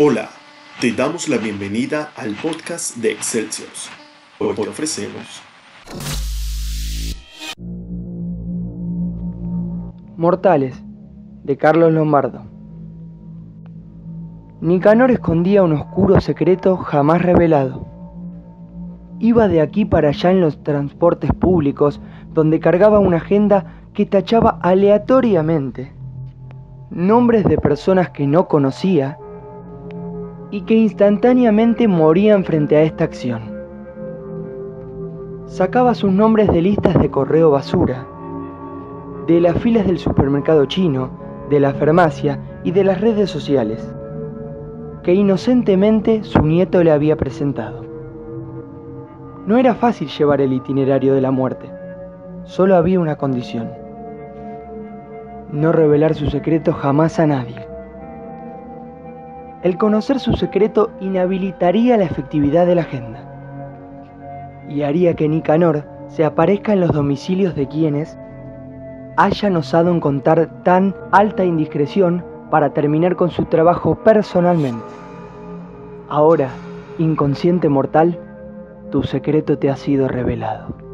Hola, te damos la bienvenida al podcast de Excelsior. Hoy te ofrecemos Mortales, de Carlos Lombardo. Nicanor escondía un oscuro secreto jamás revelado. Iba de aquí para allá en los transportes públicos, donde cargaba una agenda que tachaba aleatoriamente nombres de personas que no conocía y que instantáneamente morían frente a esta acción. Sacaba sus nombres de listas de correo basura, de las filas del supermercado chino, de la farmacia y de las redes sociales, que inocentemente su nieto le había presentado. No era fácil llevar el itinerario de la muerte, solo había una condición, no revelar su secreto jamás a nadie. El conocer su secreto inhabilitaría la efectividad de la agenda y haría que Nicanor se aparezca en los domicilios de quienes hayan osado en contar tan alta indiscreción para terminar con su trabajo personalmente. Ahora, inconsciente mortal, tu secreto te ha sido revelado.